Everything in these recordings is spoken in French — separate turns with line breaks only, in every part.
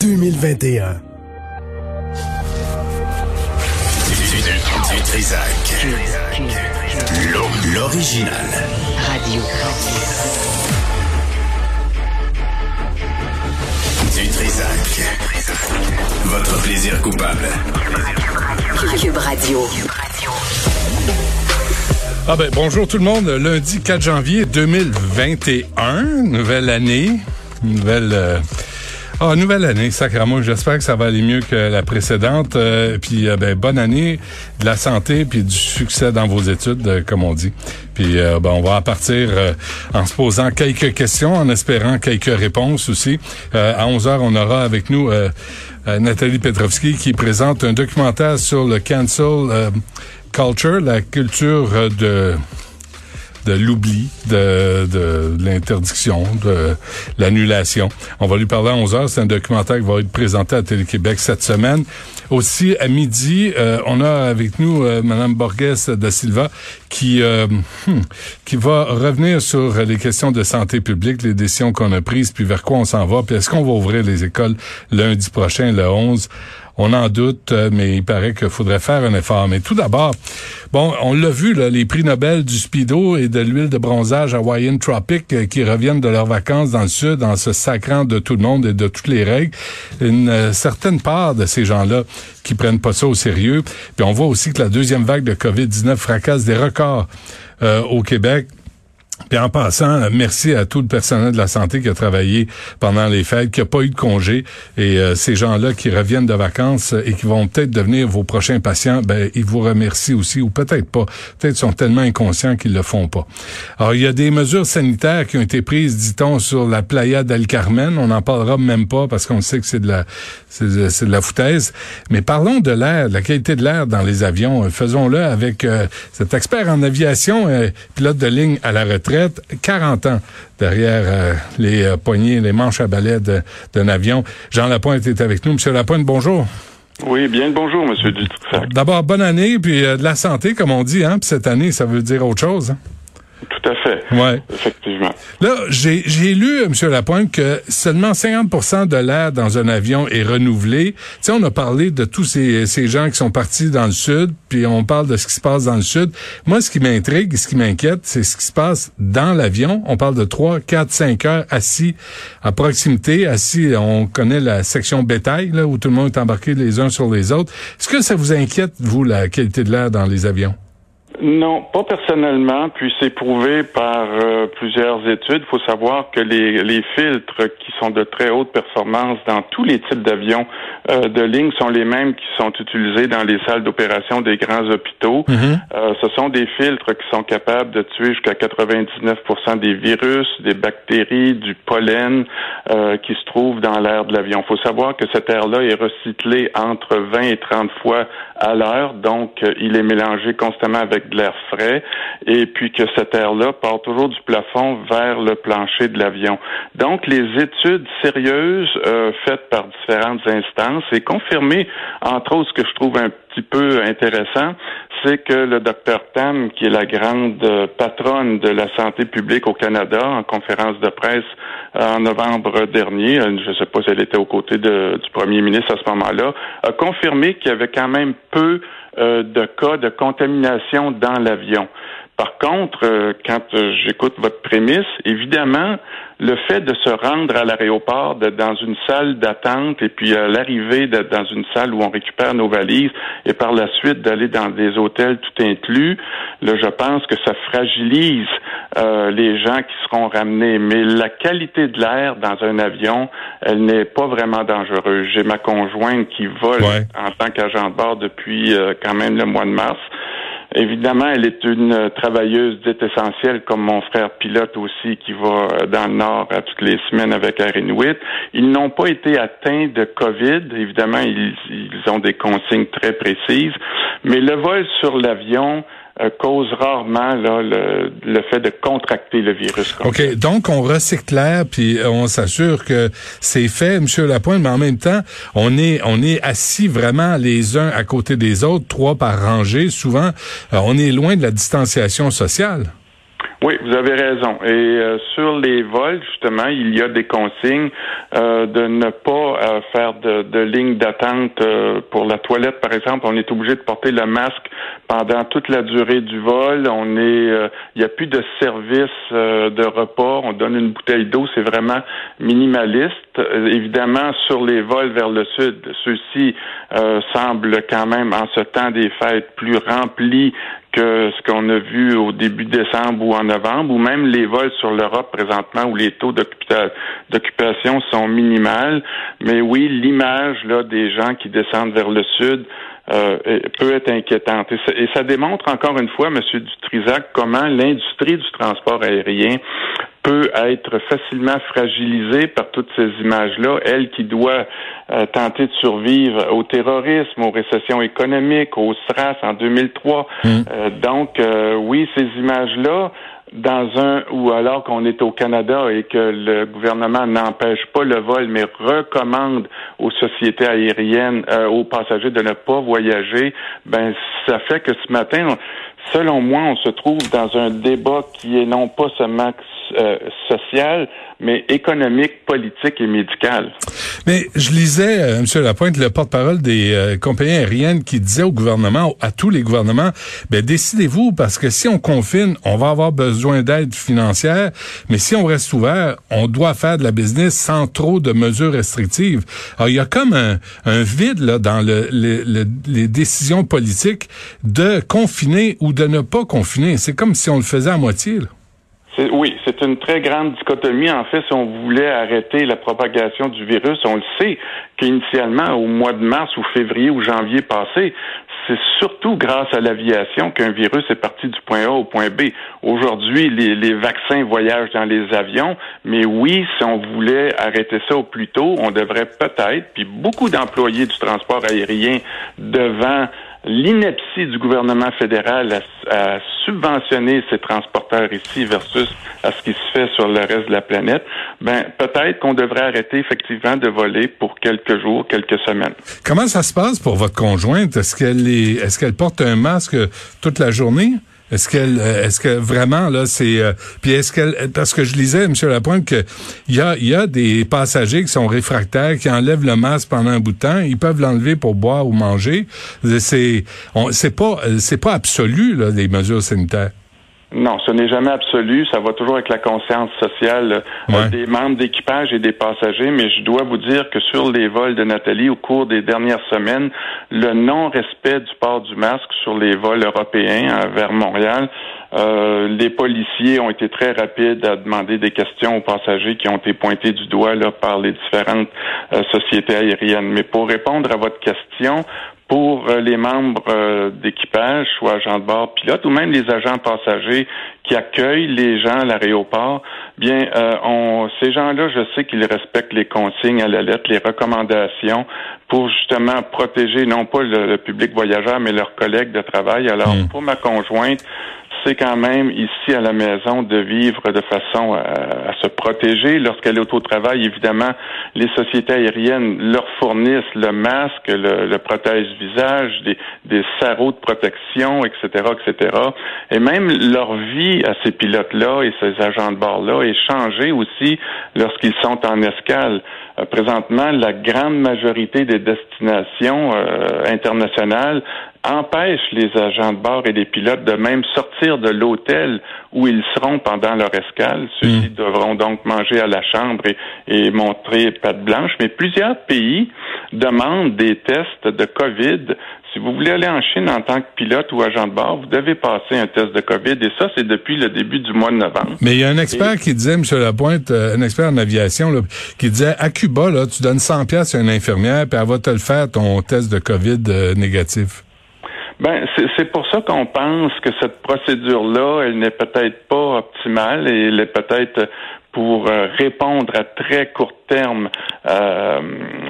2021.
Du Trisac. L'original.
Radio.
Du Trisac. Votre plaisir coupable.
Cube Radio.
Ah ben bonjour tout le monde. Lundi 4 janvier 2021, nouvelle année, nouvelle euh, ah, nouvelle année, sacrément. J'espère que ça va aller mieux que la précédente. Euh, puis, euh, ben, bonne année, de la santé, puis du succès dans vos études, euh, comme on dit. Puis, ben, on va partir en se posant quelques questions, en espérant quelques réponses aussi. à 11 heures, on aura avec nous Nathalie Petrovski qui présente un documentaire sur le cancel culture, la culture de de l'oubli, de, de, l'interdiction, de l'annulation. On va lui parler à 11 heures. C'est un documentaire qui va être présenté à Télé-Québec cette semaine. Aussi, à midi, euh, on a avec nous euh, Mme Borges da Silva qui, euh, hmm, qui va revenir sur les questions de santé publique, les décisions qu'on a prises, puis vers quoi on s'en va, puis est-ce qu'on va ouvrir les écoles lundi prochain, le 11. On en doute, euh, mais il paraît qu'il faudrait faire un effort. Mais tout d'abord, bon, on l'a vu, là, les prix Nobel du speedo et de l'huile de bronzage Hawaiian Tropic euh, qui reviennent de leurs vacances dans le sud en se sacrant de tout le monde et de toutes les règles. Une euh, certaine part de ces gens-là qui prennent pas ça au sérieux. Puis on voit aussi que la deuxième vague de COVID-19 fracasse des records au Québec. Puis en passant, merci à tout le personnel de la santé qui a travaillé pendant les fêtes, qui n'a pas eu de congé. Et euh, ces gens-là qui reviennent de vacances et qui vont peut-être devenir vos prochains patients, ben ils vous remercient aussi, ou peut-être pas. Peut-être sont tellement inconscients qu'ils le font pas. Alors, il y a des mesures sanitaires qui ont été prises, dit-on, sur la playa del Carmen. On n'en parlera même pas parce qu'on sait que c'est de la c'est de, la foutaise. Mais parlons de l'air, de la qualité de l'air dans les avions. Faisons-le avec euh, cet expert en aviation, euh, pilote de ligne à la retraite 40 ans derrière euh, les euh, poignées, les manches à balai d'un avion. Jean Lapointe est avec nous. Monsieur Lapointe, bonjour.
Oui, bien le bonjour, Monsieur Dutrisac.
D'abord, bonne année, puis euh, de la santé, comme on dit, hein. Puis cette année, ça veut dire autre chose. Hein?
Tout à fait.
Ouais.
Effectivement.
Là, j'ai, lu, M. Lapointe, que seulement 50% de l'air dans un avion est renouvelé. Tu sais, on a parlé de tous ces, ces gens qui sont partis dans le sud, puis on parle de ce qui se passe dans le sud. Moi, ce qui m'intrigue, ce qui m'inquiète, c'est ce qui se passe dans l'avion. On parle de 3, 4, 5 heures assis à proximité, assis, on connaît la section bétail, là, où tout le monde est embarqué les uns sur les autres. Est-ce que ça vous inquiète, vous, la qualité de l'air dans les avions?
Non, pas personnellement, puis c'est prouvé par euh, plusieurs études. Il faut savoir que les, les, filtres qui sont de très haute performance dans tous les types d'avions euh, de ligne sont les mêmes qui sont utilisés dans les salles d'opération des grands hôpitaux. Mm-hmm. Euh, ce sont des filtres qui sont capables de tuer jusqu'à 99% des virus, des bactéries, du pollen qui se trouvent dans l'air de l'avion. Il faut savoir que cet air-là est recyclé entre 20 et 30 fois à l'heure, donc il est mélangé constamment avec de l'air frais et puis que cet air-là part toujours du plafond vers le plancher de l'avion. Donc, les études sérieuses euh, faites par différentes instances et confirmées, entre autres, ce que je trouve un petit peu intéressant, c'est que le docteur Tam, qui est la grande patronne de la santé publique au Canada, en conférence de presse euh, en novembre dernier, euh, je ne sais pas si elle était aux côtés du premier ministre à ce moment-là, a confirmé qu'il y avait quand même peu euh, de cas de contamination dans l'avion. Par contre, euh, quand euh, j'écoute votre prémisse, évidemment, le fait de se rendre à l'aéroport, dans une salle d'attente et puis à l'arrivée dans une salle où on récupère nos valises et par la suite d'aller dans des hôtels tout inclus, là, je pense que ça fragilise les gens qui seront ramenés. Mais la qualité de l'air dans un avion, elle n'est pas vraiment dangereuse. J'ai ma conjointe qui vole en tant qu'agent de bord depuis quand même le mois de mars. Évidemment, elle est une travailleuse dite essentielle, comme mon frère pilote aussi, qui va dans le Nord à toutes les semaines avec Air Inuit. Ils n'ont pas été atteints de COVID. Évidemment, ils, ont des consignes très précises. Mais le vol sur l'avion, euh, cause rarement le, fait de contracter le virus.
OK, donc on recycle l'air, puis on s'assure que c'est fait, M. Lapointe, mais en même temps, on est, on est assis vraiment les uns à côté des autres, trois par rangée. Souvent, euh, on est loin de la distanciation sociale.
Oui, vous avez raison. Et euh, sur les vols, justement, il y a des consignes euh, de ne pas euh, faire de, de ligne d'attente pour la toilette, par exemple. On est obligé de porter le masque pendant toute la durée du vol. On est, il n'y a plus de service de repas. On donne une bouteille d'eau. C'est vraiment minimaliste. évidemment, sur les vols vers le sud, ceux-ci semblent quand même, en ce temps des fêtes, plus remplis que ce qu'on a vu au début décembre ou en novembre, ou même les vols sur l'Europe présentement où les taux d'occupation sont minimales. Mais oui, l'image là des gens qui descendent vers le sud euh, peut être inquiétante. Et ça, démontre encore une fois, M. Dutrisac, comment l'industrie du transport aérien peut être facilement fragilisée par toutes ces images-là, elle qui doit euh, tenter de survivre au terrorisme, aux récessions économiques, au SRAS en 2003. Mmh. Euh, donc, euh, oui, ces images-là, dans un ou alors qu'on est au Canada et que le gouvernement n'empêche pas le vol, mais recommande aux sociétés aériennes, aux passagers de ne pas voyager, ben ça fait que ce matin, selon moi, on se trouve dans un débat qui est non pas seulement euh, social, mais économique, politique et médical.
Mais je lisais, euh, M. Lapointe, le porte-parole des euh, compagnies aériennes qui disait au gouvernement, à tous les gouvernements, ben décidez-vous parce que si on confine, on va avoir besoin d'aide financière, mais si on reste ouvert, on doit faire de la business sans trop de mesures restrictives. Alors il y a comme un, vide là dans le, les décisions politiques de confiner ou de ne pas confiner. C'est comme si on le faisait à moitié. Là.
Oui, c'est une très grande dichotomie. En fait, si on voulait arrêter la propagation du virus, on le sait qu'initialement, au mois de mars ou février ou janvier passé, c'est surtout grâce à l'aviation qu'un virus est parti du point A au point B. Aujourd'hui, les, vaccins voyagent dans les avions, mais oui, si on voulait arrêter ça au plus tôt, on devrait peut-être, puis beaucoup d'employés du transport aérien devant l'ineptie du gouvernement fédéral à, subventionner ces transporteurs ici versus à ce qui se fait sur le reste de la planète, ben peut-être qu'on devrait arrêter effectivement de voler pour quelques jours, quelques semaines.
Comment ça se passe pour votre conjointe? Est-ce qu'elle est, est-ce qu'elle porte un masque toute la journée? Est-ce qu'elle, euh, est-ce que vraiment là, c'est, euh, puis est-ce qu'elle, parce que je lisais, Monsieur Lapointe, que il y a, y a des passagers qui sont réfractaires, qui enlèvent le masque pendant un bout de temps, ils peuvent l'enlever pour boire ou manger. C'est, c'est pas, c'est pas absolu là, les mesures sanitaires.
Non, ce n'est jamais absolu. Ça va toujours avec la conscience sociale euh, des membres d'équipage et des passagers. Mais je dois vous dire que sur les vols de Nathalie, au cours des dernières semaines, le non-respect du port du masque sur les vols européens euh, vers Montréal, euh, les policiers ont été très rapides à demander des questions aux passagers qui ont été pointés du doigt là, par les différentes sociétés aériennes. Mais pour répondre à votre question, pour euh, les membres euh, d'équipage, soit agents de bord, pilotes ou même les agents passagers qui accueillent les gens à l'aéroport, bien, euh, on, ces gens-là, je sais qu'ils respectent les consignes à la lettre, les recommandations pour justement protéger non pas le, public voyageur, mais leurs collègues de travail. Alors, hmm. pour ma conjointe, c'est quand même ici à la maison de vivre de façon à, se protéger. Lorsqu'elle est au travail, évidemment, les sociétés aériennes leur fournissent le masque, le, protège-visage, des, des sarraux de protection, etc., etc. Et même leur vie à ces pilotes-là et ces agents de bord-là est changée aussi lorsqu'ils sont en escale. Euh, présentement, la grande majorité des destinations euh, internationales empêchent les agents de bord et les pilotes de même sortir de l'hôtel où ils seront pendant leur escale. Ceux-ci hmm. devront donc manger à la chambre et, et montrer patte blanche. Mais plusieurs pays demandent des tests de COVID si vous voulez aller en Chine en tant que pilote ou agent de bord, vous devez passer un test de COVID et ça, c'est depuis le début du mois de novembre.
Mais il y a un expert qui disait, M. Lapointe, euh, un expert en aviation, qui disait à Cuba, là, tu donnes 100 pièces à une infirmière puis elle va te le faire ton test de COVID euh, négatif.
Ben, c'est pour ça qu'on pense que cette procédure-là, elle n'est peut-être pas optimale et elle est peut-être pour euh, répondre à très court terme euh,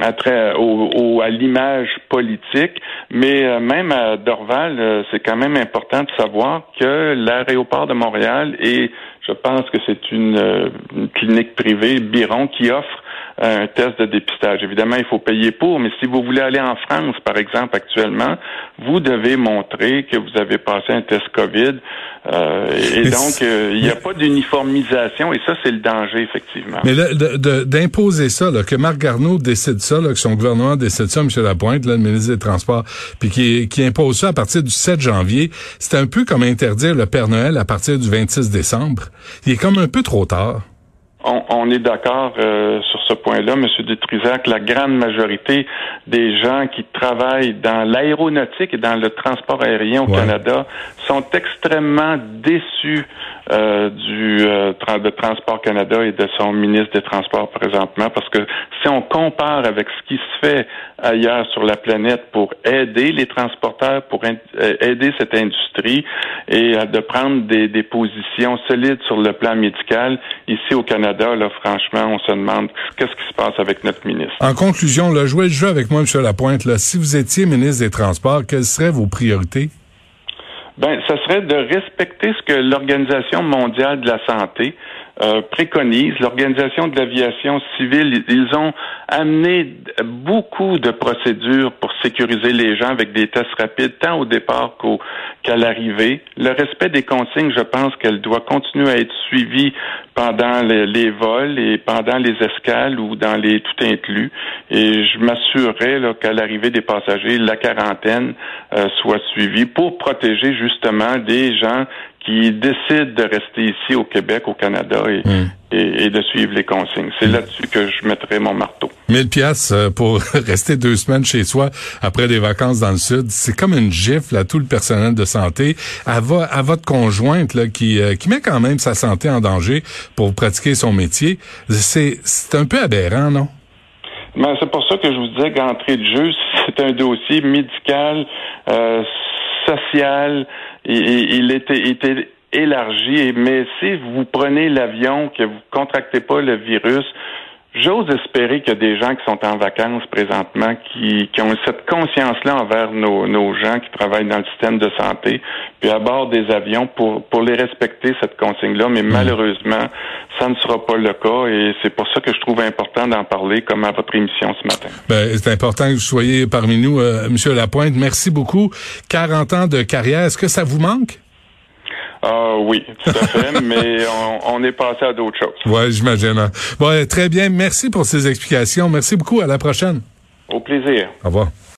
à, très, au, à l'image politique. Mais euh, même à Dorval, c'est quand même important de savoir que l'aéroport de Montréal et je pense que c'est une, une, clinique privée, Biron, qui offre un test de dépistage. Évidemment, il faut payer pour, mais si vous voulez aller en France, par exemple, actuellement, vous devez montrer que vous avez passé un test COVID. Euh, et donc, euh, il n'y a pas d'uniformisation, et ça, c'est le danger, effectivement.
Mais d'imposer ça, là, que Marc Garneau décide ça, là, que son gouvernement décide ça, M. Lapointe, là, le ministre des Transports, puis qui, qui impose ça à partir du 7 janvier, c'est un peu comme interdire le Père Noël à partir du 26 décembre. Il est comme un peu trop tard.
On, est d'accord euh, sur ce point-là, M. Dutrisac. La grande majorité des gens qui travaillent dans l'aéronautique et dans le transport aérien au Canada sont extrêmement déçus euh, du euh, de Transport Canada et de son ministre des Transports présentement, parce que si on compare avec ce qui se fait ailleurs sur la planète pour aider les transporteurs, pour euh, aider cette industrie et de prendre des, des positions solides sur le plan médical, ici au Canada, là, franchement, on se demande qu'est-ce qui se passe avec notre ministre.
En conclusion, là, jouez le jeu avec moi, M. Lapointe. Là. Si vous étiez ministre des Transports, quelles seraient vos priorités?
Ben, ça serait de respecter ce que l'Organisation mondiale de la santé euh, préconise. L'Organisation de l'aviation civile, ils ont amené beaucoup de procédures pour sécuriser les gens avec des tests rapides, tant au départ qu'à l'arrivée. Le respect des consignes, je pense qu'elle doit continuer à être suivie pendant les, vols et pendant les escales ou dans les tout inclus. Et je m'assurerai qu'à l'arrivée des passagers, la quarantaine euh, soit suivie pour protéger justement des gens qui décident de rester ici au Québec, au Canada hmm. et, et, de suivre les consignes. C'est hmm. là-dessus que je mettrai mon marteau.
1000 pièces euh, pour rester deux semaines chez soi après des vacances dans le sud, c'est comme une gifle à tout le personnel de santé, à, à votre conjointe là, qui, euh, qui met quand même sa santé en danger pour pratiquer son métier. C'est, un peu aberrant, non?
Ben, c'est pour ça que je vous disais qu'entrée de jeu, c'est un dossier médical, euh, social, il, était, était élargi. Mais si vous prenez l'avion, que vous contractez pas le virus, J'ose espérer qu'il y a des gens qui sont en vacances présentement qui, qui ont cette conscience-là envers nos, nos gens qui travaillent dans le système de santé, puis à bord des avions pour, pour les respecter, cette consigne-là. Mais hmm. malheureusement, ça ne sera pas le cas et c'est pour ça que je trouve important d'en parler, comme à votre émission ce matin.
Ben, c'est important que vous soyez parmi nous, euh, Monsieur Lapointe. Merci beaucoup. 40 ans de carrière, est-ce que ça vous manque?
Ah oui, tout à fait, mais on, est passé à d'autres choses.
Oui, j'imagine. Hein. Bon, très bien. Merci pour ces explications. Merci beaucoup. À la prochaine.
Au plaisir.
Au revoir.